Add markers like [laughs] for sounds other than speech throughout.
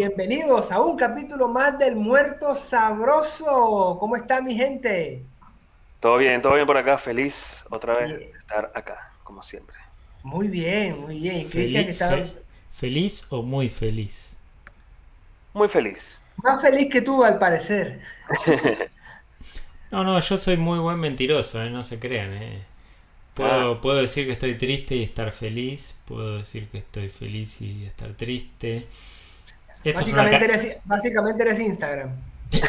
Bienvenidos a un capítulo más del Muerto Sabroso. ¿Cómo está mi gente? Todo bien, todo bien por acá. Feliz otra vez de estar acá, como siempre. Muy bien, muy bien. Cristian está... ¿Feliz o muy feliz? Muy feliz. Más feliz que tú, al parecer. [laughs] no, no, yo soy muy buen mentiroso, ¿eh? no se crean. ¿eh? Puedo, ah. puedo decir que estoy triste y estar feliz. Puedo decir que estoy feliz y estar triste. Básicamente, eres, básicamente eres Instagram. [laughs]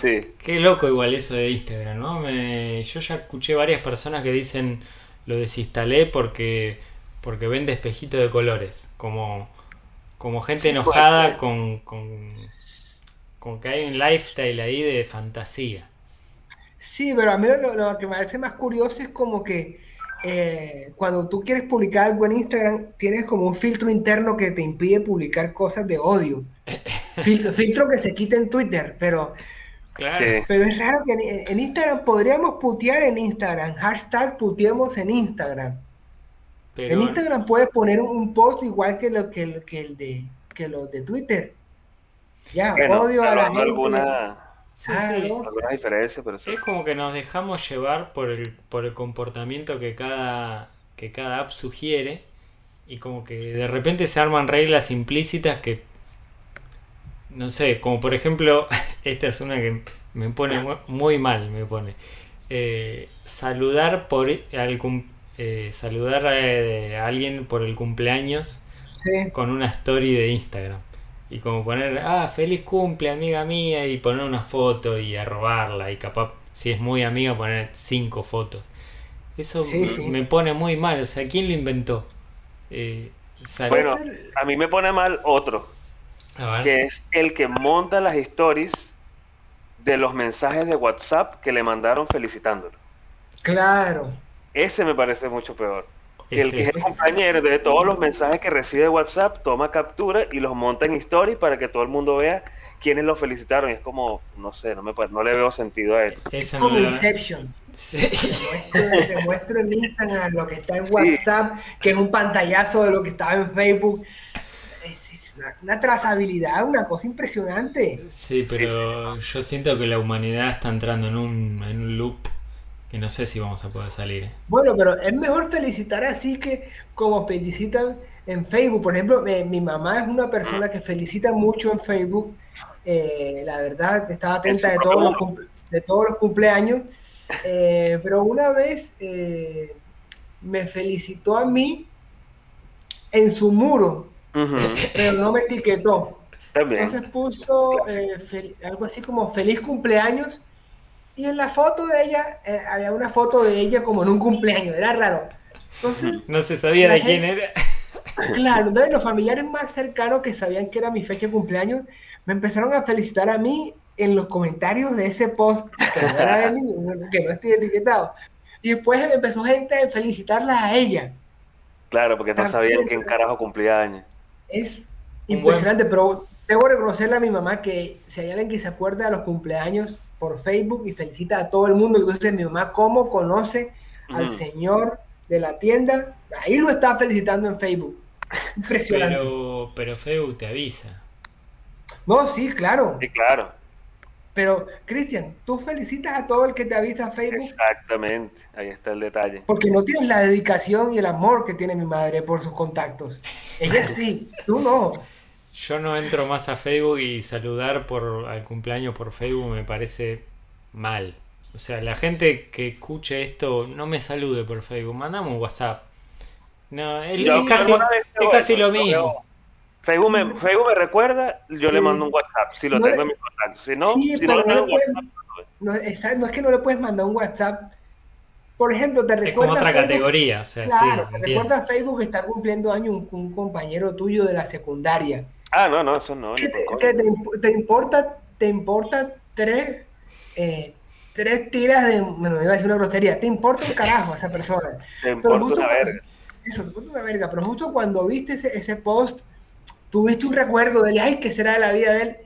sí. Qué loco igual eso de Instagram, ¿no? Me, yo ya escuché varias personas que dicen lo desinstalé porque porque vende espejitos de colores. Como, como gente enojada con, con, con que hay un lifestyle ahí de fantasía. Sí, pero a mí lo, que me parece más curioso es como que eh, cuando tú quieres publicar algo en Instagram, tienes como un filtro interno que te impide publicar cosas de odio. [laughs] filtro, que se quita en Twitter, pero, pero es raro que en, Instagram podríamos putear en Instagram, hashtag puteemos en Instagram. En Instagram puedes poner un, post igual que, lo, que, el de que los de Twitter. Ya, odio a la gente. Sí, Alguna diferencia, pero Es como que nos dejamos llevar por el, por el comportamiento que cada, que cada app sugiere y como que de repente se arman reglas implícitas que, no sé, como por ejemplo, [laughs] esta es una que me pone muy mal, me pone. Eh, saludar por al, eh, saludar a, alguien por el cumpleaños con una story de Instagram. Y como poner, ah, feliz cumple, amiga mía, y poner una foto y arrobarla, y capaz, si es muy amiga, poner cinco fotos. Eso me pone muy mal, o sea, ¿quién lo inventó? Eh, bueno, a mí me pone mal otro, que es el que monta las stories de los mensajes de WhatsApp que le mandaron felicitándolo. Claro. Ese me parece mucho peor el que es el compañero de todos los mensajes que recibe de WhatsApp toma captura y los monta en story para que todo el mundo vea quiénes lo felicitaron. Y es como, no sé, no, me, no le veo sentido a eso. Es como Inception. Sí. Te, muestro, en Instagram lo que está en WhatsApp, que es un pantallazo de lo que estaba en Facebook. Es, una, trazabilidad, una cosa impresionante. Sí, pero yo siento que la humanidad está entrando en un, en un loop que no sé si vamos a poder salir. ¿eh? Bueno, pero es mejor felicitar así que como felicitan en Facebook. Por ejemplo, eh, mi mamá es una persona que felicita mucho en Facebook. Eh, la verdad, estaba atenta de todos, los de todos los cumpleaños. pero una vez me felicitó a mí en su muro, pero no me etiquetó. Entonces puso algo así como feliz cumpleaños y en la foto de ella, eh, había una foto de ella como en un cumpleaños, era raro. Entonces, no se sabía de quién era. [laughs] Claro, entonces los familiares más cercanos que sabían que era mi fecha de cumpleaños, me empezaron a felicitar a mí en los comentarios de ese post, que no era de mí, [laughs] que no estoy etiquetado. Y después empezó gente a felicitarla a ella. Claro, porque no sabían quién carajo cumplía años. Es impresionante, pero debo reconocerle a mi mamá que si hay alguien que se acuerda de los cumpleaños por Facebook y felicita a todo el mundo. Entonces mi mamá, ¿cómo conoce al señor de la tienda? Ahí lo está felicitando en Facebook. Impresionante. Pero, pero Facebook te avisa. No, sí, claro. Sí, claro. Pero, Cristian, tú felicitas a todo el que te avisa Facebook. Exactamente, ahí está el detalle. Porque no tienes la dedicación y el amor que tiene mi madre por sus contactos. Ella sí, tú no. Yo no entro más a Facebook y saludar por al cumpleaños por Facebook me parece mal. O sea, la gente que escuche esto no me salude por Facebook, mandame un WhatsApp. No, es, casi, lo mismo. Facebook me, Facebook me recuerda, yo le mando un WhatsApp si lo tengo en mi contacto. Si no, si no, no, es, que no le puedes mandar un WhatsApp. Por ejemplo, te recuerda. Es como otra categoría. O sea, claro, te recuerda Facebook que está cumpliendo año un compañero tuyo de la secundaria Ah, no, no, eso no. te, te, importa, te importa tres, eh, tres tiras de. Bueno, iba a decir una grosería. Te importa un carajo a esa persona. [laughs] Te importa una verga. Eso, te importa una verga. Pero justo cuando viste ese, ese post, tuviste un recuerdo de él, ay, ¿qué será de la vida de él?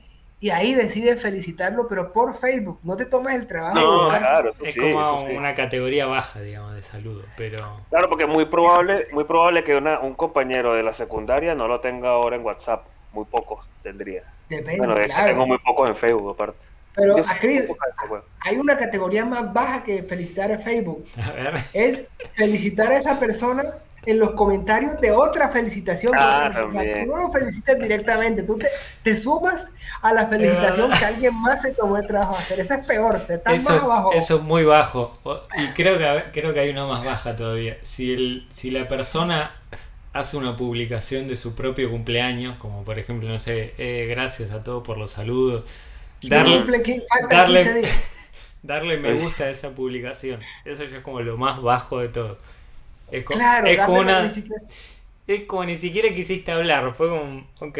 y ahí decides felicitarlo, pero por Facebook, no te tomas el trabajo. No, claro, es como una categoría baja, digamos, de saludo, pero... Claro, porque es muy probable, muy probable que un compañero de la secundaria no lo tenga ahora en WhatsApp, muy pocos tendría. Depende, bueno, tengo muy pocos en Facebook aparte. Pero hay una categoría más baja que felicitar a Facebook. A ver. Es felicitar a esa persona en los comentarios de otra felicitación. Ah, tú no lo felicitas directamente, tú te, sumas a la felicitación que alguien más se tomó el trabajo de hacer. Eso es peor, te estás eso, más abajo. Eso es muy bajo. Y creo que, creo que hay una más baja todavía. Si, el, si la persona hace una publicación de su propio cumpleaños, como por ejemplo, no sé, eh, gracias a todos por los saludos, darle, darle, [laughs] darle me gusta a esa publicación. Eso ya es como lo más bajo de todo. Es, claro, es como una. Es como ni siquiera quisiste hablar, fue como, ok.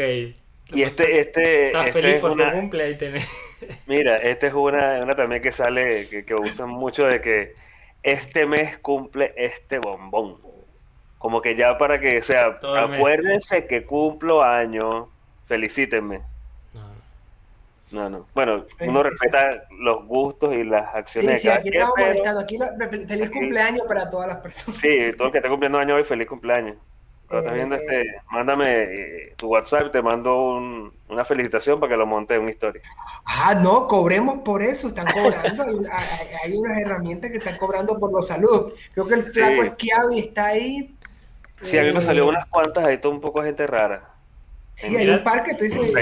Y este, este. Estás este feliz por tu cumple, ahí tenés. [laughs] Mira, este es una, una también que sale, que, que usan mucho de que este mes cumple este bombón. Como que ya para que, o sea, acuérdense que cumplo año, felicítenme. No, no. Bueno, uno respeta los gustos y las acciones sí, sí, aquí estamos molestando. Aquí feliz cumpleaños para todas las personas. Sí, todo el que esté cumpliendo año hoy, feliz cumpleaños. Pero estás viendo este, eh. mándame eh, tu WhatsApp, te mando una felicitación para que lo monte en una historia. Ah, no, cobremos por eso, están cobrando. hay, unas herramientas que están cobrando por los saludos. Creo que el flaco esquiado y está ahí. Sí, a mí me salió unas cuantas, hay todo un poco de gente rara. Sí, hay un par que tú dices,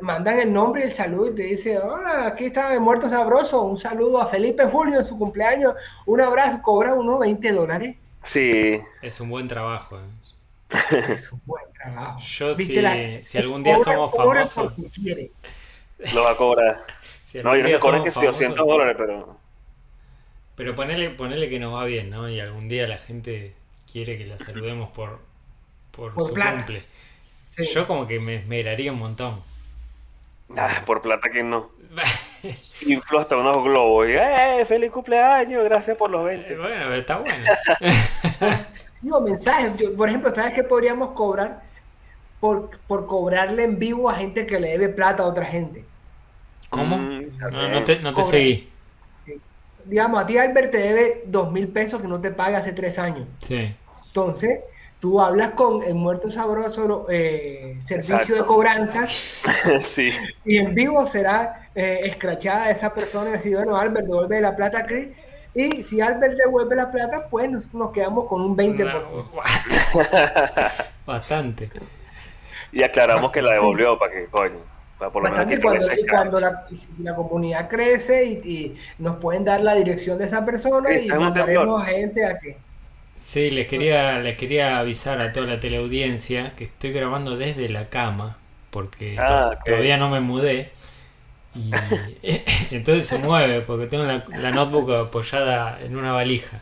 mandan el nombre y el saludo y te dice, hola, aquí está de Muerto Sabroso, un saludo a Felipe Julio en su cumpleaños, un abrazo, cobra uno 20 dólares. Sí. Es un buen trabajo. ¿eh? [laughs] Es un buen trabajo. Yo si, si, algún día somos famosos... [laughs] Lo va a cobrar. no, yo no cobro que sí, 200 dólares, pero... Pero ponele, ponele que nos va bien, ¿no? Y algún día la gente quiere que la saludemos por, por, su cumple. Yo como que me esmeraría un montón. Ah, por plata que no. [laughs] Infló hasta unos globos y ¡eh! ¡Feliz cumpleaños! Gracias por los 20. Eh, bueno, está bueno. [laughs] sí, o mensajes. por ejemplo, ¿sabes qué podríamos cobrar? Por, por cobrarle en vivo a gente que le debe plata a otra gente. ¿Cómo? Mm, no, te, no te seguí. Digamos, a ti Albert te debe dos mil pesos que no te paga hace tres años. Sí. Entonces, tú hablas con el muerto sabroso eh, servicio de cobranzas [laughs] sí. y en vivo será eh, escrachada esa persona y decir, bueno, Albert, devuelve la plata a Chris. Y si Albert devuelve la plata, pues nos, quedamos con un 20%. [laughs] Bastante. Y aclaramos que la devolvió para que, coño. Por lo Bastante cuando, cuando la, si la comunidad crece y, nos pueden dar la dirección de esa persona y mandaremos gente a que Sí, les quería, les quería avisar a toda la teleaudiencia que estoy grabando desde la cama, porque ah, todavía no me mudé. Y [laughs] [laughs] entonces se mueve, porque tengo la, notebook apoyada en una valija.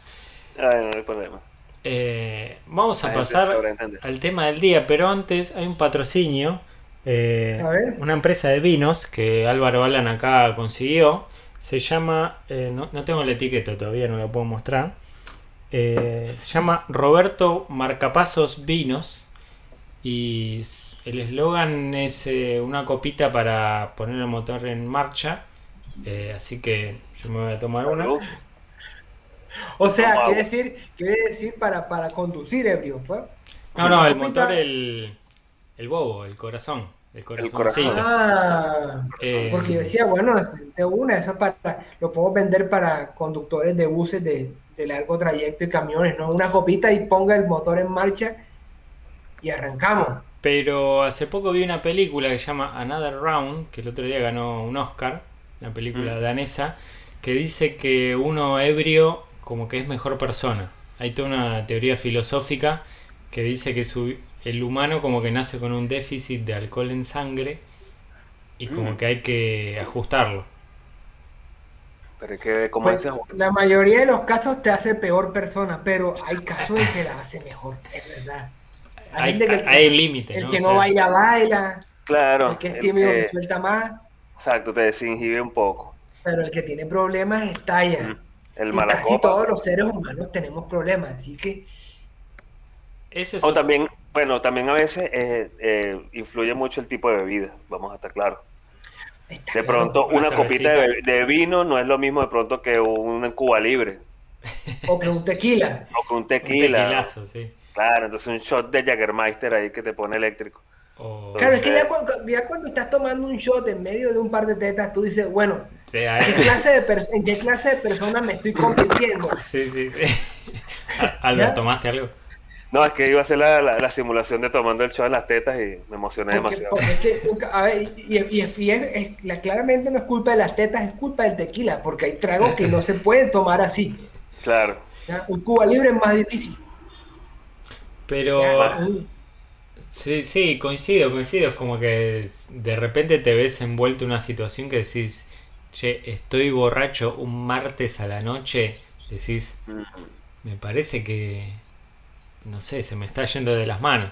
Ah, no hay problema. Eh, vamos a pasar al tema del día, pero antes hay un patrocinio. Eh, una empresa de vinos que Álvaro Alan acá consiguió. Se llama, eh, no, no tengo la etiqueta todavía, no la puedo mostrar eh, se llama Roberto Marcapasos Vinos y el eslogan es eh, una copita para poner el motor en marcha. Eh, así que yo me voy a tomar una. O sea, quiere decir, quiere decir para, para conducir ebrio, pues. No, no, el motor, el, el bobo, el corazón. El corazón. Ah, porque yo decía, bueno, de una, eso para, lo puedo vender para conductores de buses de, de largo trayecto y camiones, ¿no? Una copita y ponga el motor en marcha y arrancamos. Pero hace poco vi una película que se llama Another Round, que el otro día ganó un Oscar, una película mm. danesa, que dice que uno ebrio como que es mejor persona. Hay toda una teoría filosófica que dice que el humano como que nace con un déficit de alcohol en sangre y como mm. que hay que ajustarlo. Pero que, como pues, La mayoría de los casos te hace peor persona, pero hay casos en que la hace mejor, es verdad. Hay, hay, límites. El que no baila, baila. Claro. El que es tímido, que... suelta más. Exacto, te desinhibe un poco. Pero el que tiene problemas estalla. El y casi todos los seres humanos tenemos problemas, así que. Ese o también, bueno, también a veces eh, eh, influye mucho el tipo de bebida, vamos a estar claros. de pronto una, copita de, vino no es lo mismo de pronto que un Cuba Libre. O que un tequila. O que un tequila. sí. Claro, entonces un shot de Jaggermeister ahí que te pone eléctrico. claro, es que ya cuando, estás tomando un shot en medio de un par de tetas, tú dices, bueno, ¿en, qué clase de ¿en qué clase de persona me estoy convirtiendo? Sí, sí, sí. [laughs] Albert, ¿tomaste algo? No, es que iba a hacer la, simulación de tomando el shot en las tetas y me emocioné demasiado. a ver, y, y, claramente no es culpa de las tetas, es culpa del tequila, porque hay tragos que no se pueden tomar así. Claro. Un Cuba libre es más difícil. Pero... Sí, sí, coincido, coincido. Es como que de repente te ves envuelto en una situación que decís, che, estoy borracho un martes a la noche. Decís, me parece que, no sé, se me está yendo de las manos.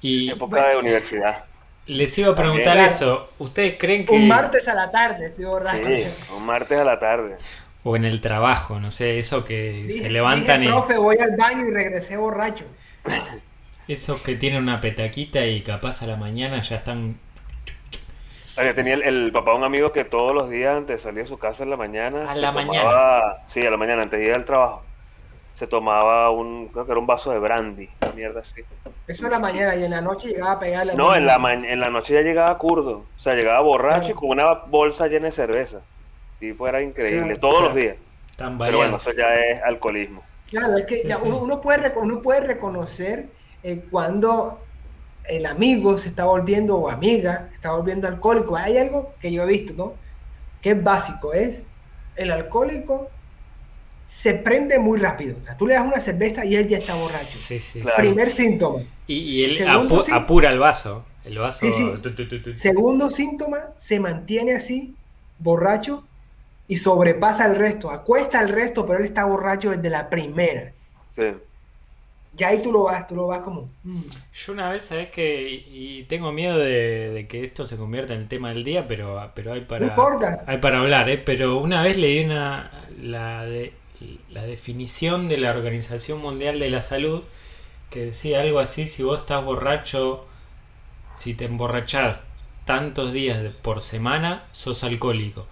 Y, época de universidad. Les iba a preguntar eso. ¿Ustedes creen que... Un martes a la tarde, estoy borracho. Sí, un martes a la tarde. O en el trabajo, no sé, eso que se levantan y... Profe, voy al baño y regresé borracho. [laughs] Esos que tienen una petaquita y capaz a la mañana ya están... tenía el, papá de un amigo que todos los días antes de salir a su casa en la mañana... A la mañana. Sí, a la mañana, antes de ir al trabajo. Se tomaba un, creo que era un vaso de brandy, mierda así. Eso en la mañana y en la noche llegaba a pegarle. No, en la, en la noche ya llegaba curdo. O sea, llegaba borracho y con una bolsa llena de cerveza. Tipo, era increíble, todos los días. Pero bueno, eso ya es alcoholismo. Claro, es que ya uno, puede, uno puede reconocer eh, cuando el amigo se está volviendo, o amiga, se está volviendo alcohólico. Hay algo que yo he visto, ¿no? Que es básico, es el alcohólico se prende muy rápido. O sea, tú le das una cerveza y él ya está borracho. Sí, sí, Primer síntoma. Y, él apura el vaso. El vaso. Segundo síntoma, se mantiene así, borracho, y sobrepasa al resto, acuesta al resto, pero él está borracho desde la primera. Sí. Ya ahí tú lo vas, tú lo vas como... Mm. Yo una vez, ¿sabes que Y tengo miedo de, que esto se convierta en el tema del día, pero, pero hay para... Hay para hablar, ¿eh? Pero una vez leí una... La, de, la definición de la Organización Mundial de la Salud que decía algo así, si vos estás borracho, si te emborrachás tantos días por semana, sos alcohólico.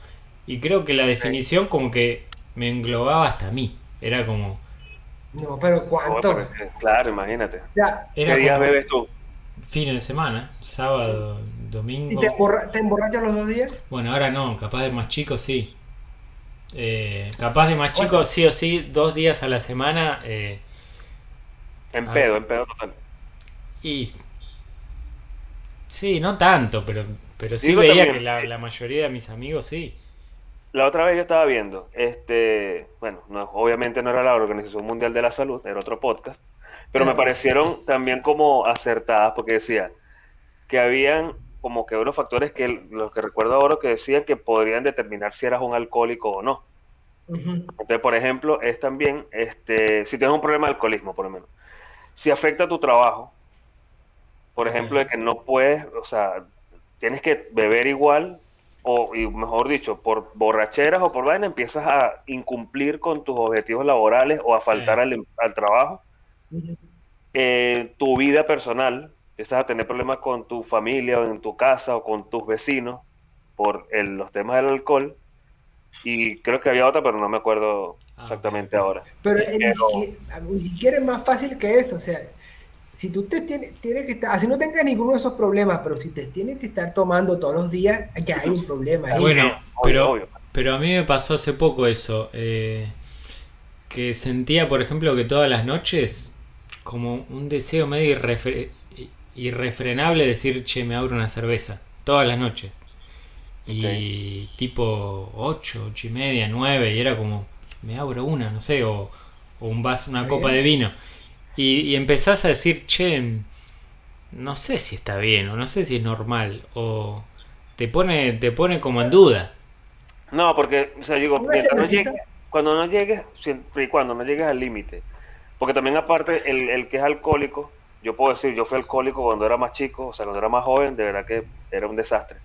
Y creo que la definición como que me englobaba hasta a mí. Era como... No, pero ¿cuánto? claro, imagínate. ¿Qué días bebes tú? Fines de semana, sábado, domingo. ¿Y te, emborrachas los dos días? Bueno, ahora no, capaz de más chico sí. Eh, capaz de más chico sí o sí, dos días a la semana. Eh, en pedo, en pedo total. Y. Sí, no tanto, pero, pero sí veía que la, la mayoría de mis amigos sí la otra vez yo estaba viendo, este, bueno, obviamente no era la Organización Mundial de la Salud, era otro podcast, pero me parecieron también como acertadas porque decía que habían como que unos factores que los que recuerdo ahora que decían que podrían determinar si eras un alcohólico o no. Entonces, por ejemplo, es también, este, si tienes un problema de alcoholismo, por lo menos, si afecta tu trabajo, por ejemplo, de que no puedes, o sea, tienes que beber igual o y mejor dicho, por borracheras o por vaina, empiezas a incumplir con tus objetivos laborales o a faltar al, trabajo. Eh, tu vida personal, empiezas a tener problemas con tu familia o en tu casa o con tus vecinos por los temas del alcohol. Y creo que había otra, pero no me acuerdo ah, exactamente ahora. Pero, ni, siquiera, es más fácil que eso. O sea, si tú te tienes, tiene que estar, así no tengas ninguno de esos problemas, pero si te tienes que estar tomando todos los días, ya hay un problema. Bueno, pero, pero a mí me pasó hace poco eso, eh, que sentía, por ejemplo, que todas las noches, como un deseo medio irrefrenable de decir, che, me abro una cerveza, todas las noches. Y tipo 8, 8 y media, 9, y era como, me abro una, no sé, o, o un vaso, una copa de vino. Y, empezás a decir, che, no sé si está bien o no sé si es normal o te pone, te pone como en duda. No, porque, o sea, digo, cuando no llegues, siempre y cuando no llegues al límite, porque también aparte el, el que es alcohólico, yo puedo decir, yo fui alcohólico cuando era más chico, o sea, cuando era más joven, de verdad que era un desastre.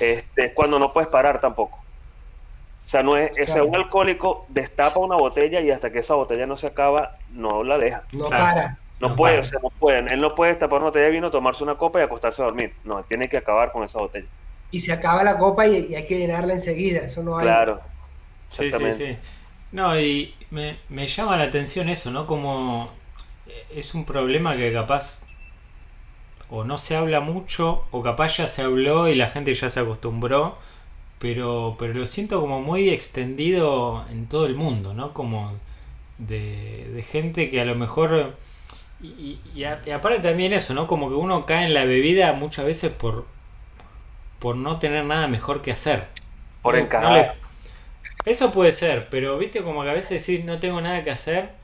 Este, cuando no puedes parar tampoco. O sea, no es, un alcohólico destapa una botella y hasta que esa botella no se acaba, no la deja. No para. No, puede, no pueden. Él no puede destapar una botella de vino, tomarse una copa y acostarse a dormir. No, tiene que acabar con esa botella. y se acaba la copa y, hay que llenarla enseguida. Eso no hay. Claro. Sí, sí, sí. No, y me, me llama la atención eso, ¿no? Como es un problema que capaz o no se habla mucho o capaz ya se habló y la gente ya se acostumbró pero pero lo siento como muy extendido en todo el mundo no como de, gente que a lo mejor y, y, aparte también eso no como que uno cae en la bebida muchas veces por por no tener nada mejor que hacer. Por encajar eso puede ser pero viste como que a veces decís no tengo nada que hacer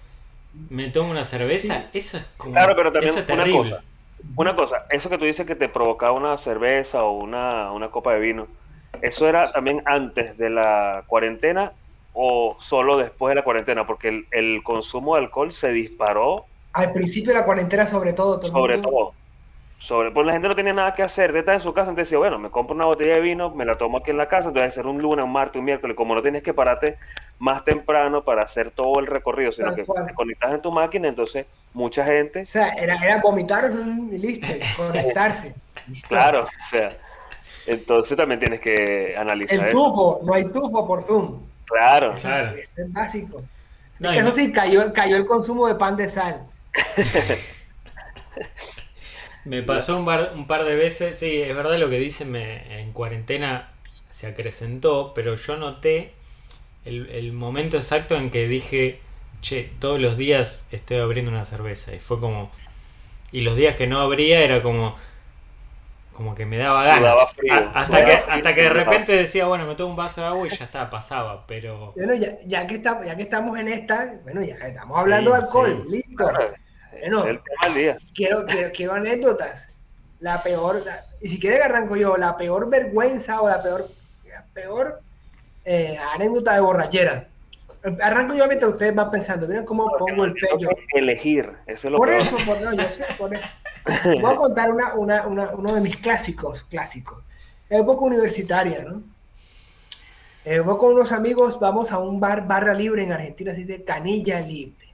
me tomo una cerveza, eso es como. Claro, pero también una cosa. Una cosa, eso que tú dices que te provocaba una cerveza o una, copa de vino, ¿eso era también antes de la cuarentena o solo después de la cuarentena? Porque el, consumo de alcohol se disparó. Al principio de la cuarentena, sobre todo. sobre todo. Sobre, pues la gente no tenía nada que hacer, de estar en su casa, entonces decía, bueno, me compro una botella de vino, me la tomo aquí en la casa, entonces hacer un lunes, un martes, un miércoles, como no tienes que pararte más temprano para hacer todo el recorrido, sino que te conectas en tu máquina, entonces mucha gente... O sea, era, era vomitar y listo, [laughs] conectarse. claro, o sea, entonces también tienes que analizar El tufo, no hay tufo por Zoom. Claro, claro. Es, es básico. Eso sí, cayó, cayó el consumo de pan de sal. [laughs] Me pasó un par, un par de veces, sí, es verdad lo que dicen, me, en cuarentena se acrecentó, pero yo noté el, momento exacto en que dije, che, todos los días estoy abriendo una cerveza. Y fue como... Y los días que no abría era como... Como que me daba ganas. hasta, que, hasta que de repente decía, bueno, me tomo un vaso de agua y ya está, pasaba, pero... Bueno, ya, ya, que, está, ya que estamos en esta, bueno, ya estamos hablando de alcohol, listo. Bueno, Quiero, quiero, anécdotas. La peor, y si quiere que arranco yo, la peor vergüenza o la peor, peor eh, anécdota de borrachera. Arranco yo mientras ustedes van pensando, miren cómo pongo el pecho. Elegir, eso es lo Por eso, por, no, yo sé, por eso. [laughs] Voy a contar una, una, una, uno de mis clásicos, clásicos. Época universitaria, ¿no? Eh, voy con unos amigos, vamos a un bar, barra libre en Argentina, se dice Canilla Libre.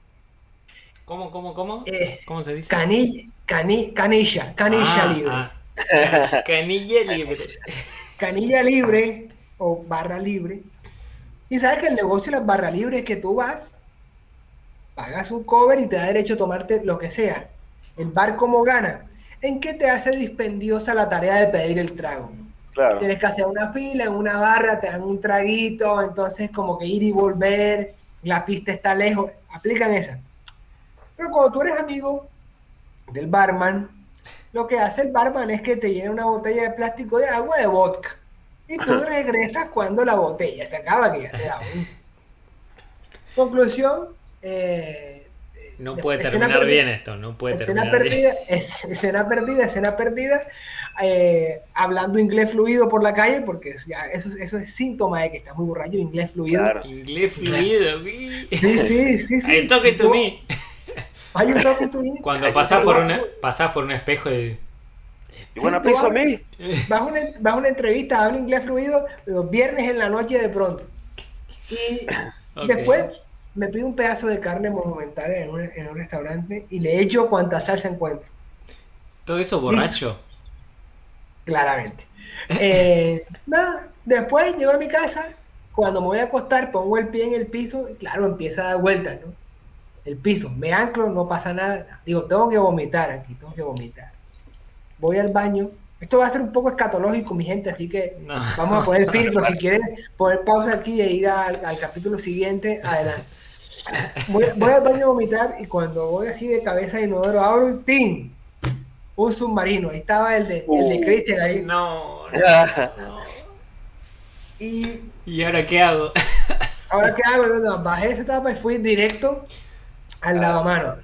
¿Cómo, cómo, cómo? Eh, ¿Cómo se dice? Canilla, canilla, canilla ah, libre. Ah. [laughs] Canilla libre. Canilla libre o barra libre. Y sabes que el negocio de las barras libres es que tú vas, pagas un cover y te da derecho a tomarte lo que sea. El bar como gana. ¿En qué te hace dispendiosa la tarea de pedir el trago? Claro. Tienes que hacer una fila, en una barra te dan un traguito, entonces como que ir y volver, la pista está lejos, aplican esa. Pero cuando tú eres amigo del barman, lo que hace el barman es que te llena una botella de plástico de agua de vodka. Y tú regresas cuando la botella se acaba, que ya te da Conclusión. Eh, no puede terminar bien esto, no puede escena terminar perdida, bien. escena perdida, escena perdida. Eh, hablando inglés fluido por la calle, porque ya, eso, eso es síntoma de que estás muy borracho, inglés fluido. Inglés fluido, sí, sí, sí. sí. I talking to me. Hay un toque to Cuando pasás por, una, pasás por un espejo y y bueno, piso a mí. Vas a, una, vas una entrevista, habla inglés fluido, los viernes en la noche de pronto. Y [laughs] después me pido un pedazo de carne monumental en un, en un restaurante y le echo cuanta salsa encuentro. ¿Todo eso borracho? [laughs] Claramente. Eh, nada, después llego a mi casa, cuando me voy a acostar, pongo el pie en el piso y claro, empieza a dar vueltas, ¿no? El piso, me anclo, no pasa nada. Digo, tengo que vomitar aquí, tengo que vomitar voy al baño. Esto va a ser un poco escatológico, mi gente, así que vamos a poner [laughs] filtro. Si quieren poner pausa aquí e ir al, capítulo siguiente, adelante. Voy, al baño a vomitar y cuando voy así de cabeza de inodoro, abro un ¡tim! Un submarino. Ahí estaba el de, el de Christian ahí. No, no. Y, ¿Y ahora qué hago? [laughs] ¿Ahora qué hago? No, bajé esa etapa y fui directo al lavamano.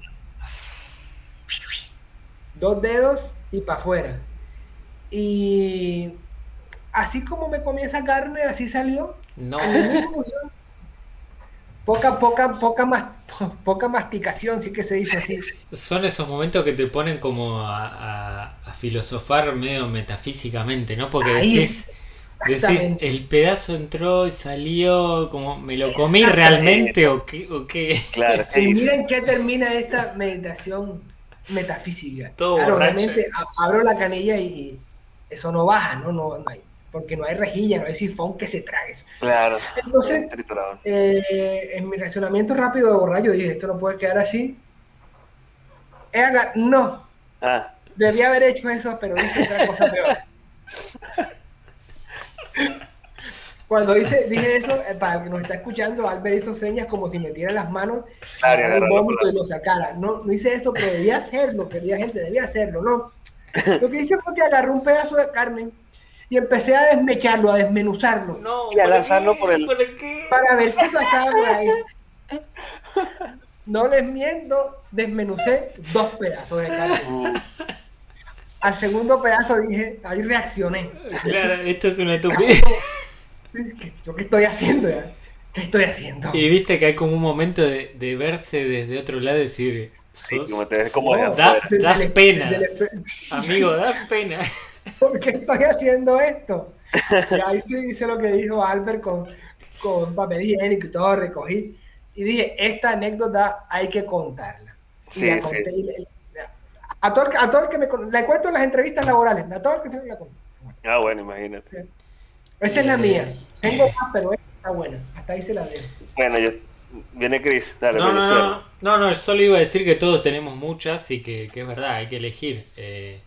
Dos dedos y para afuera. Y así como me comí esa carne, así salió. No. Poca, poca, poca más, [laughs] poca masticación, sí que se dice así. Son esos momentos que te ponen como a, filosofar medio metafísicamente, ¿no? Porque decís, decís, el pedazo entró y salió, como, ¿me lo comí realmente o qué? O qué? Claro. Y miren qué termina esta meditación metafísica. Todo claro, realmente abro la canilla y eso no baja, ¿no? No, hay. porque no hay rejilla, no hay sifón que se trague eso. Claro. Entonces, eh, en mi reaccionamiento rápido de borracho dije, esto no puede quedar así. no. Ah. Debía haber hecho eso, pero hice otra cosa peor. [laughs] Cuando dice, dije eso, eh, para el que nos está escuchando, Albert hizo señas como si metiera las manos en el vómito y lo sacara. No, no hice eso, pero debía hacerlo, querida gente, debía hacerlo, ¿no? [laughs] Lo que hice fue que agarré un pedazo de carne y empecé a desmecharlo, a desmenuzarlo. y a lanzarlo por el... Para ver si pasaba por ahí. [laughs] No les miento, desmenucé dos pedazos de carne. Uh. Al segundo pedazo dije, ahí reaccioné. Claro, esto es una estupidez. ¿Yo qué estoy haciendo ya? ¿Qué estoy haciendo? Y viste que hay como un momento de, de verse desde otro lado y decir, sí, como te ves como da, das pena. [laughs] Amigo, das pena. [laughs] ¿Por qué estoy haciendo esto? Y ahí sí hice lo que dijo Albert con, con papel higiénico y todo, recogí. Y dije, esta anécdota hay que contarla. Sí, la conté, sí. a, todo, a todo el que me la cuento en las entrevistas laborales, a todo el que la cuento. Ah, bueno, imagínate. Esa es la mía. Tengo más, pero esta está buena. Hasta ahí se la dejo. Bueno, yo. Viene Chris, dale. No, no, no, no, no, solo iba a decir que todos tenemos muchas y que, que es verdad, hay que elegir. Eh,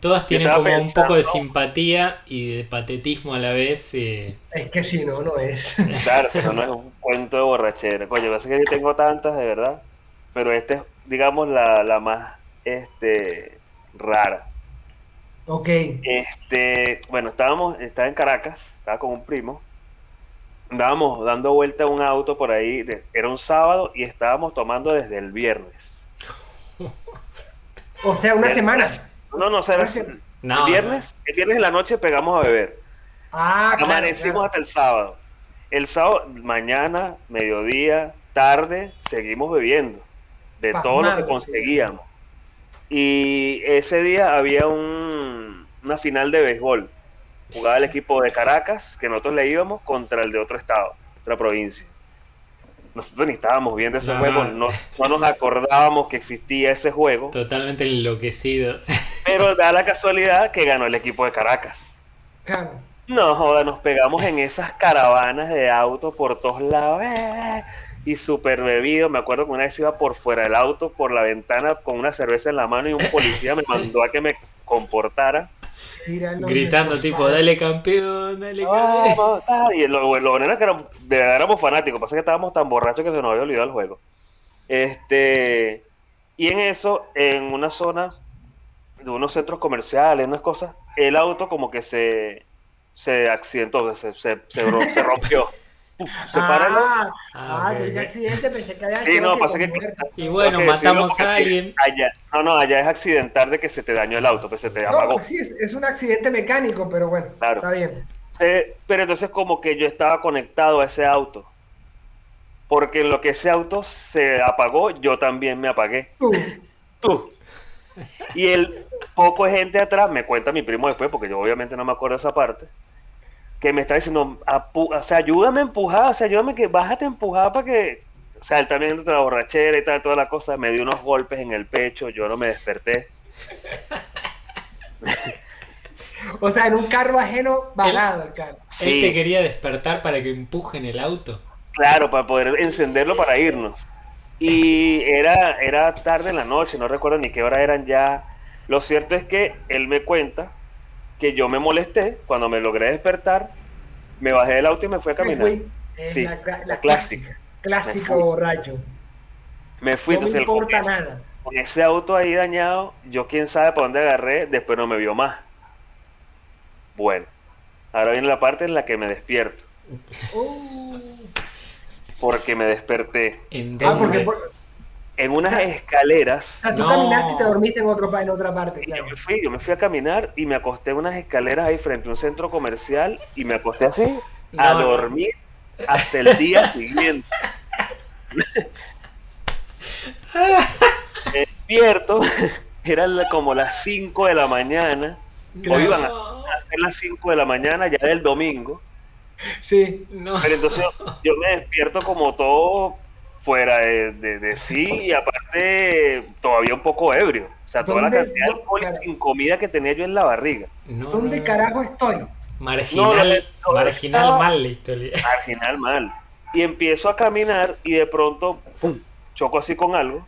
todas tienen como un poco de simpatía y de patetismo a la vez. Eh. Es que si no, no es. [laughs] Claro, pero no es un cuento de borrachera. Coño, pasa que yo tengo tantas, de verdad. Pero esta es, digamos, la, la más este, rara. Ok. Este, bueno, estábamos, estaba en Caracas, estaba con un primo. Estábamos dando vuelta a un auto por ahí, era un sábado y estábamos tomando desde el viernes. o sea, una semana. No, no, o sea, el viernes, el viernes en la noche pegamos a beber. Ah, Amanecimos hasta el sábado. El sábado, mañana, mediodía, tarde, seguimos bebiendo de todo lo que conseguíamos. Y ese día había un, una final de béisbol. Jugaba el equipo de Caracas, que nosotros le íbamos, contra el de otro estado, otra provincia. Nosotros ni estábamos viendo ese juego, no, nos acordábamos que existía ese juego. Totalmente enloquecidos. [laughs] Pero da la casualidad que ganó el equipo de Caracas. Claro. No, joda, nos pegamos en esas caravanas de auto por todos lados. ¡Eh! Y súper bebido. Me acuerdo que una vez iba por fuera del auto, por la ventana, con una cerveza en la mano y un policía me mandó a que me comportara. Gritando tipo, dale campeón, dale campeón. y lo, bueno era que éramos, de verdad éramos fanáticos, pasa que estábamos tan borrachos que se nos había olvidado el juego. Este, y en eso, en una zona de unos centros comerciales, unas cosas, el auto como que se, se accidentó, se, se, se, se rompió. [laughs] se para ah, ah, okay. accidente pensé que había sí, no, pasa que, Y bueno, matamos a alguien. Allá, no, no, allá es accidental de que se te dañó el auto, pues se te no, apagó. Pues sí, es, es, un accidente mecánico, pero bueno, claro. está bien. pero entonces como que yo estaba conectado a ese auto. Porque en lo que ese auto se apagó, yo también me apagué. Tú. Tú. Y el poco de gente atrás, me cuenta mi primo después, porque yo obviamente no me acuerdo de esa parte que me está diciendo, o sea, ayúdame a empujar, o sea, ayúdame que bájate a empujar para que, o sea, él también de la borrachera y tal, toda la cosa, me dio unos golpes en el pecho, yo no me desperté. o sea, en un carro ajeno varado el carro. Él te quería despertar para que empujen el auto. Claro, para poder encenderlo para irnos. Y era, era tarde en la noche, no recuerdo ni qué hora eran ya. Lo cierto es que él me cuenta que yo me molesté cuando me logré despertar, me bajé del auto y me fui a caminar. sí, la, clásica. Clásico borracho. Me fui, no me importa nada. Con ese auto ahí dañado, yo quién sabe por dónde agarré, después no me vio más. Bueno, ahora viene la parte en la que me despierto. Uh. Porque me desperté. ¿En ah, porque, en unas escaleras. O sea, tú caminaste y te dormiste en, otro, en otra parte. Yo, me fui, yo me fui a caminar y me acosté en unas escaleras ahí frente a un centro comercial y me acosté así a dormir hasta el día [laughs] siguiente. despierto, [laughs] eran como las 5 de la mañana. O iban a ser las 5 de la mañana ya del domingo. Sí, no. Pero entonces yo me despierto como todo fuera de, sí [laughs] y aparte todavía un poco ebrio. O sea, toda la cantidad de alcohol sin comida que tenía yo en la barriga. ¿Dónde carajo estoy? Marginal, marginal mal la historia. Marginal mal. Y empiezo a caminar y de pronto, ¡pum! choco así con algo,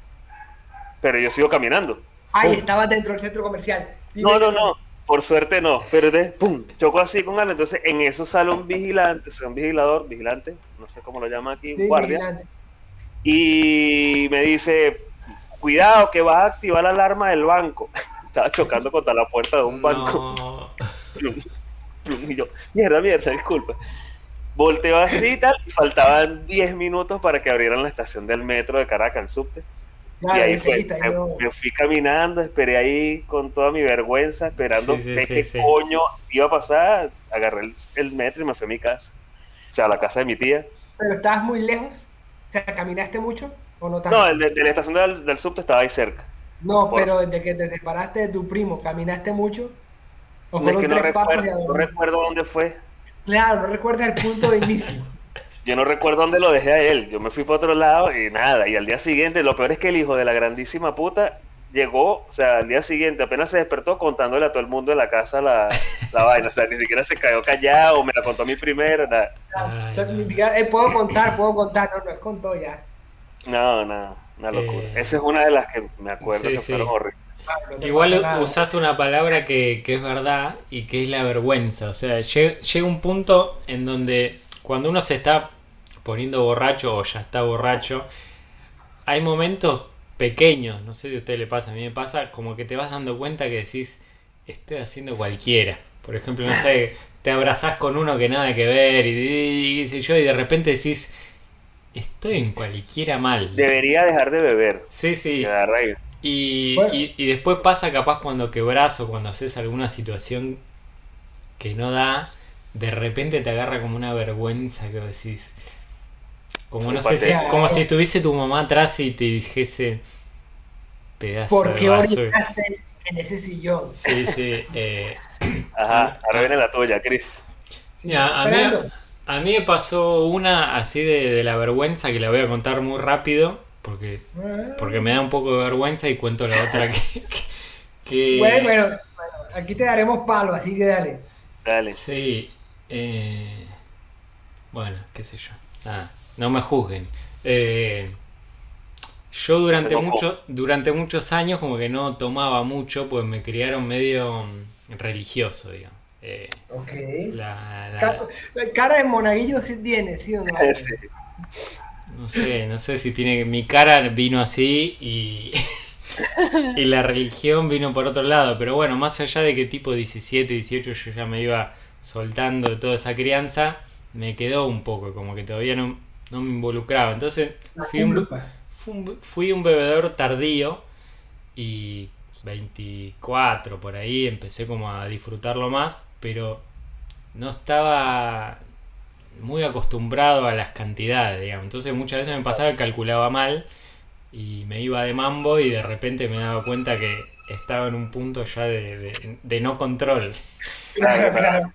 pero yo sigo caminando. Ay, estaba dentro del centro comercial. No, no, no, por suerte no, pero de, ¡pum! choco así con algo, entonces en eso sale un vigilante, un vigilador, vigilante, no sé cómo lo llama aquí, un guardia, y me dice, cuidado que vas a activar la alarma del banco. [laughs] Estaba chocando contra la puerta de un banco. [laughs] y yo, mierda, mierda, disculpa. Volteo así y tal, y faltaban 10 minutos para que abrieran la estación del metro de Caracas, el subte. y ahí fue, me, fui caminando, esperé ahí con toda mi vergüenza, esperando qué coño iba a pasar. Agarré el, metro y me fui a mi casa. O sea, a la casa de mi tía. ¿Pero estabas muy lejos? Sea, ¿caminaste mucho o no tanto? No, el de, la estación del, subte estaba ahí cerca. No, pero desde que te separaste de tu primo, ¿caminaste mucho? ¿O fueron es que no, recuerdo, no recuerdo dónde fue. Claro, no recuerdas el punto de inicio. [laughs] Yo no recuerdo dónde lo dejé a él. Yo me fui para otro lado y nada. Y al día siguiente, lo peor es que el hijo de la grandísima puta llegó, o sea, al día siguiente apenas se despertó contándole a todo el mundo de la casa la, la vaina. O sea, ni siquiera se cayó callado, me la contó a mí primero, nada. Eh, puedo contar, puedo contar, no, no, es contó ya. No, no, una locura. Eh, Esa es una de las que me acuerdo que fueron horribles. Igual usaste una palabra que, es verdad y que es la vergüenza. O sea, llega un punto en donde cuando uno se está poniendo borracho o ya está borracho, hay momentos pequeños, no sé si a usted le pasa, a mí me pasa, como que te vas dando cuenta que decís, estoy haciendo cualquiera. Por ejemplo, no sé, [laughs] te abrazás con uno que nada que ver y, y, yo, y de repente decís, estoy en cualquiera mal. Debería dejar de beber. Sí, sí. Y, y, después pasa capaz cuando quebras o cuando haces alguna situación que no da, de repente te agarra como una vergüenza que decís. Como no sé si, como si estuviese tu mamá atrás y te dijese pedazo ¿Por qué de en ese sillón? Sí, sí. Eh, [clears throat] Ajá, ahora viene la tuya, Chris. a, mí, a, mí, me pasó una así de, de la vergüenza que la voy a contar muy rápido porque, porque me da un poco de vergüenza y cuento la otra que... [laughs] Bueno, bueno, aquí te daremos palo, así que dale. Dale. Sí. Eh, bueno, qué sé yo. No me juzguen. Eh, yo durante, mucho, durante muchos años como que no tomaba mucho, pues me criaron medio religioso, digamos. Eh, ok. La, Cara de monaguillo sí tiene, ¿sí o no? [laughs] Sí. No sé, no sé si tiene. Mi cara vino así y. [laughs] y la religión vino por otro lado. Pero bueno, más allá de que tipo 17, 18 yo ya me iba soltando de toda esa crianza, me quedó un poco, como que todavía no, me involucraba. Entonces fui un, fui un bebedor tardío y 24 por ahí empecé como a disfrutarlo más, pero no estaba muy acostumbrado a las cantidades, digamos. Entonces muchas veces me pasaba que calculaba mal y me iba de mambo y de repente me daba cuenta que estaba en un punto ya de, no control.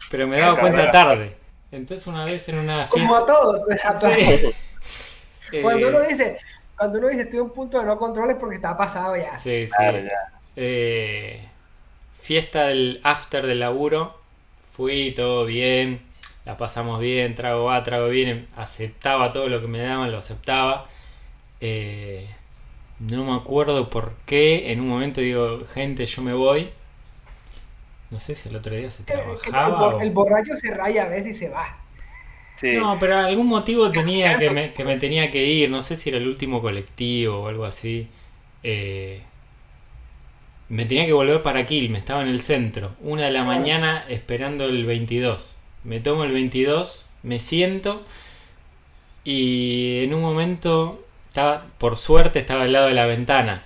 Pero me daba cuenta tarde. Entonces una vez en una fiesta... Como a todos. [laughs] cuando [laughs] uno dice, cuando uno dice estoy en un punto de no control es porque está pasado ya. Sí, sí. Eh, fiesta del after del laburo. Fui todo bien la pasamos bien, trago va, trago bien, aceptaba todo lo que me daban, lo aceptaba. Eh, no me acuerdo por qué, en un momento digo, gente, yo me voy. No sé si el otro día se trabajaba. El, borracho se raya a veces y se va. No, pero algún motivo tenía que me, que me, tenía que ir, no sé si era el último colectivo o algo así. Eh, me tenía que volver para me estaba en el centro, una de la mañana esperando el 22 me tomo el 22, me siento y en un momento, estaba, por suerte, estaba al lado de la ventana.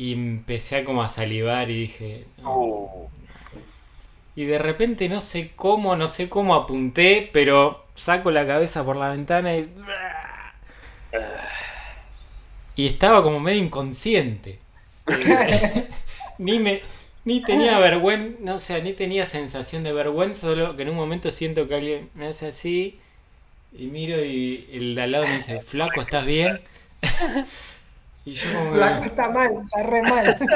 Y empecé a como a salivar y dije... Oh. Y de repente no sé cómo, no sé cómo apunté, pero saco la cabeza por la ventana y... Y estaba como medio inconsciente. [laughs] Ni me ni tenía vergüenza, no, o sea, ni tenía sensación de vergüenza, solo que en un momento siento que alguien me hace así y miro y el de al lado me dice, flaco, ¿estás bien? [laughs] y yo como... Flaco está mal, está re mal. [laughs]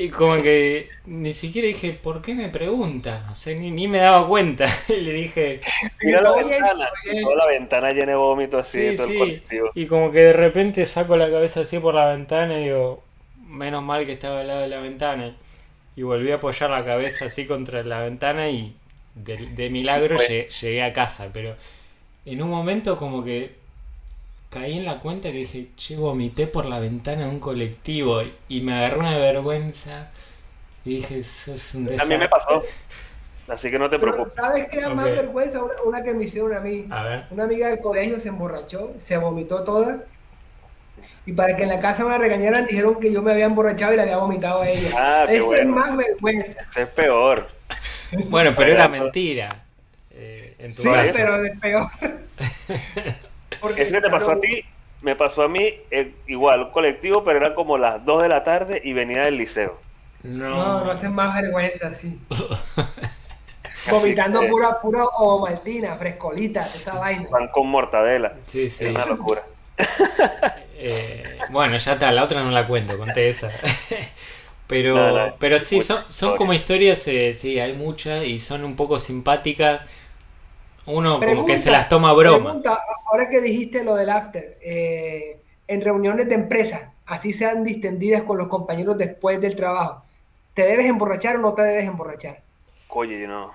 Y como que ni siquiera dije, ¿por qué me pregunta? O sea, ni, me daba cuenta. [laughs] Y le dije, mira la ventana, toda la ventana llena de vómito así, todo El Y como que de repente saco la cabeza así por la ventana y digo, menos mal que estaba al lado de la ventana. Y volví a apoyar la cabeza así contra la ventana y de, milagro llegué a casa. Pero en un momento como que caí en la cuenta que dije, che, vomité por la ventana de un colectivo y me agarró una vergüenza y dije, eso es un desastre. A mí me pasó. Así que no te preocupes. ¿Sabes qué da más vergüenza? Una, que me hicieron a mí. Una amiga del colegio se emborrachó, se vomitó toda. Y para que en la casa me la regañaran, dijeron que yo me había emborrachado y la había vomitado a ella. Ah, Eso es más vergüenza. es peor. Bueno, pero era mentira. Eh, sí, pero es peor. [laughs] Porque, Eso que te pasó a ti, me pasó a mí eh, igual, un colectivo, pero eran como las 2 de la tarde y venía del liceo. No, no, hacen más vergüenza, sí. [laughs] Vomitando pura, pura o maltina, frescolita, esa vaina. Van con mortadela. Sí, sí. Es una locura. [laughs] Eh, bueno, ya está, la otra no la cuento, conté esa. [laughs] pero, pero sí, son, son como historias, eh, sí, hay muchas y son un poco simpáticas uno como que se las toma broma. ahora que dijiste lo del after, eh, en reuniones de empresa, así sean distendidas con los compañeros después del trabajo, ¿te debes emborrachar o no te debes emborrachar? Oye, no.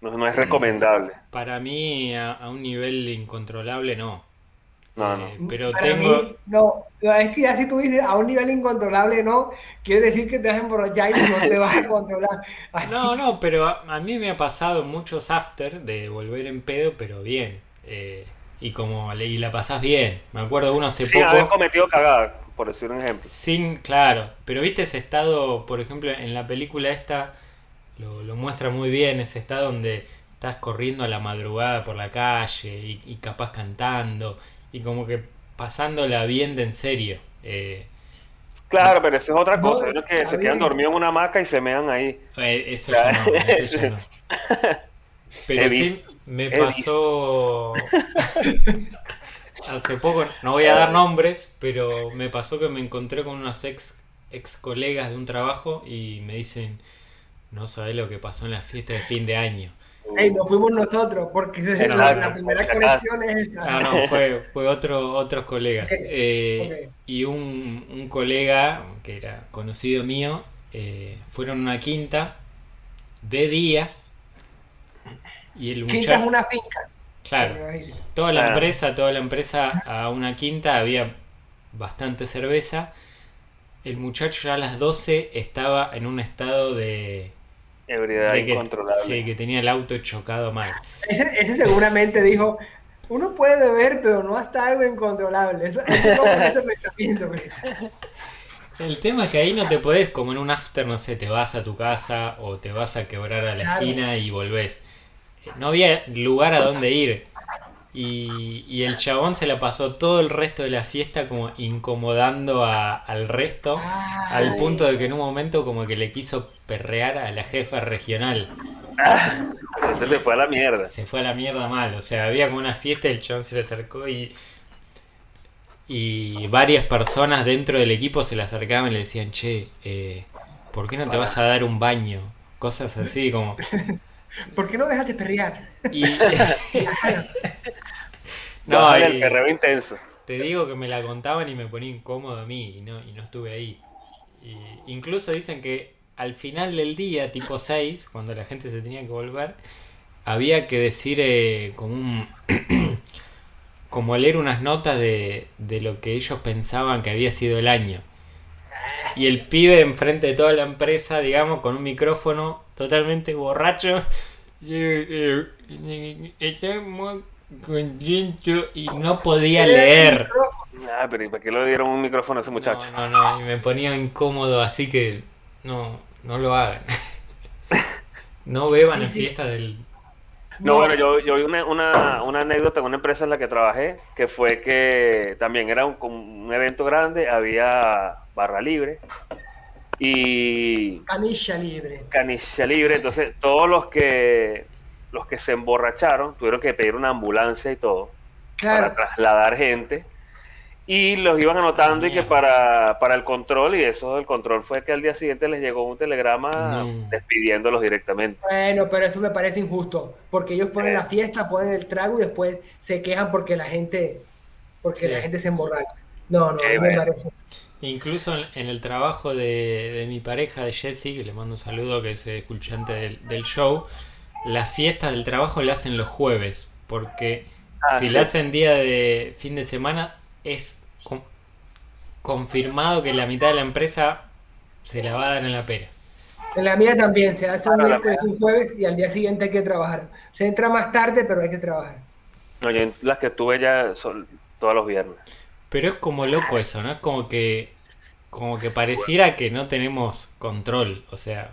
No, es recomendable. Para mí, a un nivel incontrolable, no. No, no. Eh, pero tengo. no, es que ya si tú dices a un nivel incontrolable, no, quiere decir que te vas a emborrachar y no te vas a controlar. [laughs] No, no, pero a, mí me ha pasado muchos after de volver en pedo, pero bien. Eh, y como y la pasás bien. Me acuerdo uno hace poco. haber cometido cagada, por decir un ejemplo. Sin, claro. Pero viste ese estado, por ejemplo, en la película esta lo, muestra muy bien, ese estado donde estás corriendo a la madrugada por la calle y, y capaz cantando y como que pasándola bien de en serio. Eh, claro, pero eso es otra cosa, no, que se quedan dormidos en una hamaca y se mean ahí. Eh, eso, ya no, [laughs] Pero sí me pasó [laughs] hace poco, no voy a dar nombres, pero me pasó que me encontré con unos ex, ex colegas de un trabajo y me dicen, no sabés lo que pasó en la fiesta de fin de año. Hey, no fuimos nosotros, porque la, primera conexión es esa. Ah, no, fue, fue otro, otros colegas. Eh, y un, un, colega, que era conocido mío, eh, fueron a una quinta de día. Y el muchacho, quinta es una finca. Claro. Toda la empresa, toda la empresa a una quinta había bastante cerveza. El muchacho ya a las 12 estaba en un estado de Ebriedad incontrolable. Sí, que tenía el auto chocado mal. Ese, seguramente dijo, uno puede beber, pero no hasta algo incontrolable. Eso, es como ese pensamiento. El tema es que ahí no te podés, como en un after, no sé, te vas a tu casa o te vas a quebrar a la esquina y volvés. No había lugar a donde ir. Y, el chabón se la pasó todo el resto de la fiesta como incomodando al resto, al punto de que en un momento como que le quiso perrear a la jefa regional. [laughs] se le fue a la mierda. Se fue a la mierda mal, o sea, había como una fiesta, el chabón se le acercó y... Y varias personas dentro del equipo se le acercaban y le decían, che, eh, ¿por qué no te vas a dar un baño? Cosas así como... [laughs] ¿Por qué no dejas de perrear? Y... [laughs] no, el perreo intenso. Te digo que me la contaban y me ponía incómodo a mí y no, y no estuve ahí. Y incluso dicen que al final del día, tipo 6, cuando la gente se tenía que volver, había que decir eh, como un... como leer unas notas de, de lo que ellos pensaban que había sido el año. Y el pibe enfrente de toda la empresa, digamos, con un micrófono totalmente borracho. Estamos contento y no podía leer. Ah, pero ¿y para qué le dieron un micrófono a ese muchacho? No, no, no, y me ponía incómodo, así que no, no lo hagan. no beban en fiesta del... No, bueno, yo, yo vi una, una, una, anécdota en una empresa en la que trabajé, que fue que también era un, un evento grande, había barra libre, y canilla libre. Canilla libre, entonces todos los que los que se emborracharon tuvieron que pedir una ambulancia y todo para trasladar gente y los iban anotando y que para, para el control, y eso el control fue que al día siguiente les llegó un telegrama despidiéndolos directamente. Bueno, pero eso me parece injusto, porque ellos ponen la eh. fiesta, ponen el trago y después se quejan porque la gente, porque la gente se emborracha. No, no, no me parece. Incluso en, el trabajo de, mi pareja, de Jessie, que le mando un saludo, que es escuchante del, del show, las fiestas del trabajo le hacen los jueves, porque ah, si le hacen día de fin de semana, es confirmado que la mitad de la empresa se la va a dar en la pera. En la mía también, se hace un miércoles, un jueves y al día siguiente hay que trabajar. Se entra más tarde, pero hay que trabajar. No, las que tuve ya son todos los viernes. Pero es como loco eso, ¿no? Como que, como que pareciera que no tenemos control. O sea,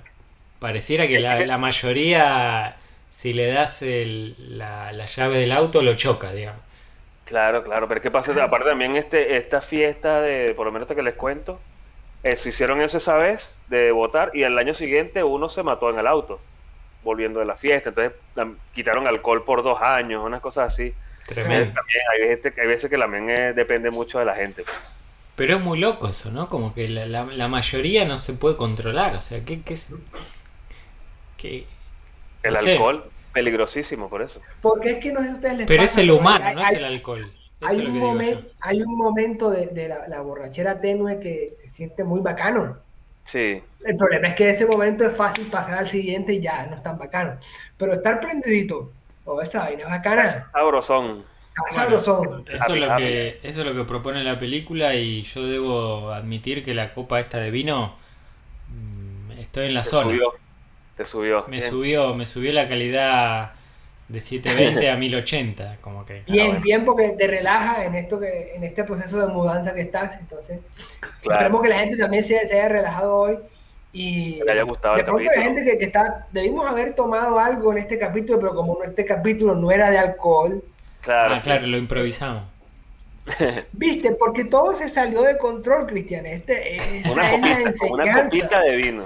pareciera que la, mayoría, si le das la, la llave del auto, lo choca, digamos. Claro, claro, pero ¿qué pasa? Aparte también este, esta fiesta de, por lo menos que les cuento, eh, se hicieron eso esa vez de votar y el año siguiente uno se mató en el auto, volviendo de la fiesta, entonces quitaron alcohol por dos años, unas cosas así. Tremendo. También hay, veces que también eh, depende mucho de la gente. Pero es muy loco eso, ¿no? Como que la, mayoría no se puede controlar, o sea, ¿qué, qué es? ¿Qué? El alcohol Peligrosísimo, por eso. Porque es que no sé si ustedes les Pero es el humano, no es el alcohol. hay, un momento, hay un momento de, la, borrachera tenue que se siente muy bacano. Sí. El problema es que ese momento es fácil pasar al siguiente y ya no es tan bacano. Pero estar prendidito, o oh, esa vaina bacana. Sabrosón. sabrosón. Eso, es lo que, eso es lo que propone la película y yo debo admitir que la copa esta de vino mm, estoy en la zona subió. Me subió, me subió la calidad de 720 a 1080, como que. Bien, bien porque te relaja en esto que, en este proceso de mudanza que estás, entonces esperemos que la gente también se, haya relajado hoy y que haya gustado de pronto hay gente que, está, debimos haber tomado algo en este capítulo, pero como este capítulo no era de alcohol. Claro, ah, claro, lo improvisamos. [laughs] Viste, porque todo se salió de control, Cristian. Este, una, una copita de vino.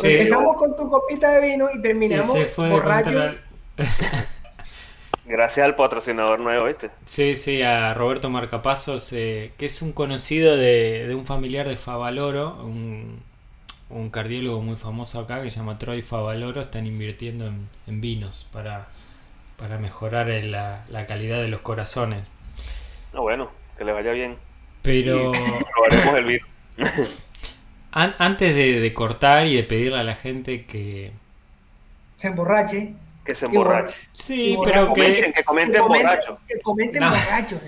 Empezamos con tu copita de vino y terminamos borracho. [laughs] Gracias al patrocinador nuevo, ¿viste? Sí, sí, a Roberto Marcapasos, eh, que es un conocido de, un familiar de Favaloro, un, cardiólogo muy famoso acá que se llama Troy Favaloro. Están invirtiendo en, vinos para, para mejorar la, calidad de los corazones. No, bueno, que le vaya bien. Pero. probaremos el vino. [laughs] antes de, cortar y de pedirle a la gente que se emborrache. Que se emborrache. Sí, pero que, que comenten borracho. Que comenten borracho.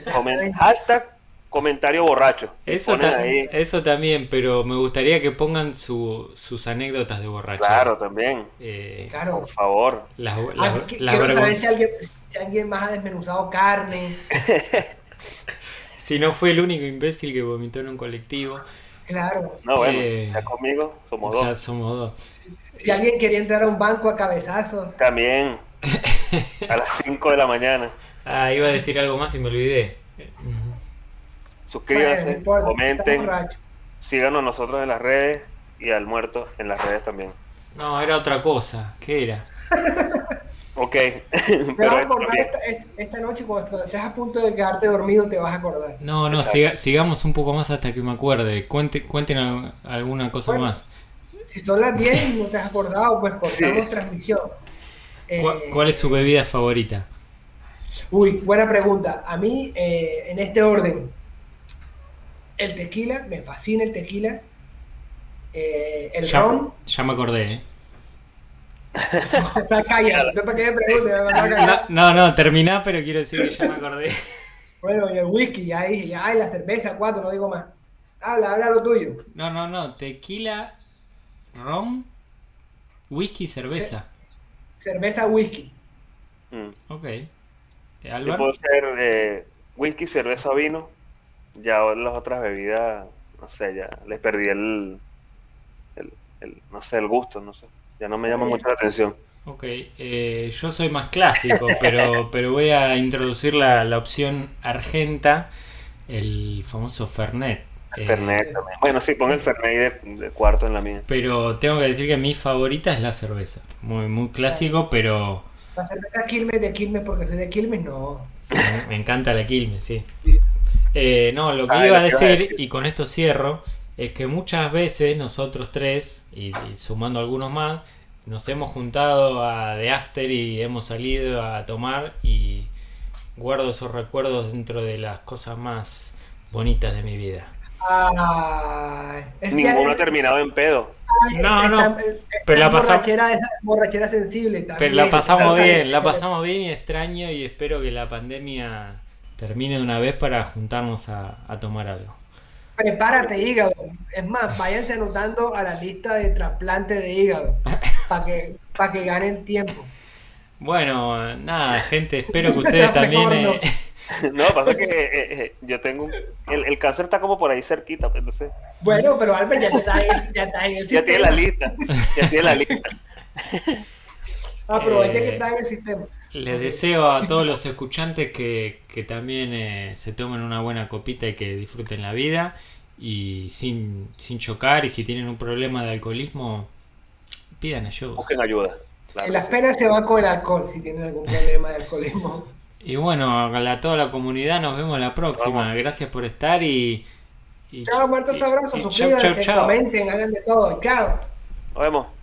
hashtag comentario borracho. Eso, eso también, pero me gustaría que pongan sus anécdotas de borracho. Claro, también. Eh, claro. Por favor. Las, ah, quiero saber si alguien, si alguien más ha desmenuzado carne. [laughs] si no fue el único imbécil que vomitó en un colectivo. Claro. No, bueno, eh, ya conmigo somos dos. somos dos. Si alguien quería entrar a un banco a cabezazos. También. [laughs] a las 5 de la mañana. Ah, iba a decir algo más y me olvidé. Suscríbanse, comenten, síganos nosotros en las redes y al muerto en las redes también. No, era otra cosa. ¿Qué era? [laughs] Ok. Te [laughs] vas a acordar esta, noche cuando estés a punto de quedarte dormido, te vas a acordar. No, no, sigamos un poco más hasta que me acuerde. Cuente, cuenten alguna cosa más. Si son las 10 y no te has acordado, pues cortamos transmisión. ¿Cuál, es su bebida favorita? Uy, buena pregunta. A mí, eh, en este orden, el tequila, me fascina el tequila. Eh, el ron. Ya me acordé, ¿eh? [laughs] no, no, terminá, pero quiero decir que ya me acordé. Bueno, y el whisky, ya ahí, ya hay la cerveza, cuatro, no digo más. Habla, habla lo tuyo. No, no, no, tequila, ron, whisky, cerveza. cerveza, whisky. Mm. Ok. Yo puedo ser eh, whisky, cerveza, vino. Ya las otras bebidas, no sé, ya les perdí el, el no sé, el gusto, no sé. Ya no me llama mucho la atención. Ok, eh, yo soy más clásico, [laughs] pero, pero voy a introducir la, la opción argenta, el famoso Fernet. Eh, Fernet también. Bueno, sí, pon el Fernet de, cuarto en la mía. Pero tengo que decir que mi favorita es la cerveza. Muy, muy clásico, pero. La cerveza Quilmes de Quilmes porque soy de Quilmes, no. me, encanta la Quilmes, sí. Eh, no, lo que iba a decir, y con esto cierro, es que muchas veces nosotros tres, y, sumando algunos más, nos hemos juntado a The After y hemos salido a tomar y guardo esos recuerdos dentro de las cosas más bonitas de mi vida. Ninguno ha terminado en pedo. no, no. pero la pasamos. Borrachera, sensible también. Pero la pasamos bien, la pasamos bien y extraño y espero que la pandemia termine de una vez para juntarnos a, tomar algo. Prepárate, hígado. Es más, váyanse anotando a la lista de trasplante de hígado para que, para que ganen tiempo. Bueno, nada, [laughs] gente, espero que ustedes [laughs] también. Eh, [laughs] no, pasa que eh, eh, yo tengo el, el, cáncer está como por ahí cerquita, pues, entonces. Bueno, pero Albert ya está en, ya está en el Ya tiene la lista, ya tiene la lista. Aprovecha que está en el sistema. Les deseo a todos los escuchantes que, que también se tomen una buena copita y que disfruten la vida y sin, sin chocar y si tienen un problema de alcoholismo, pidan ayuda. Busquen ayuda. en las penas se va con el alcohol si tienen algún problema de alcoholismo. [laughs] Y bueno, a toda la comunidad nos vemos la próxima. Gracias por estar y. chao, muertos abrazos, suscríbanse, comenten, hagan de todo. Chao. Nos vemos.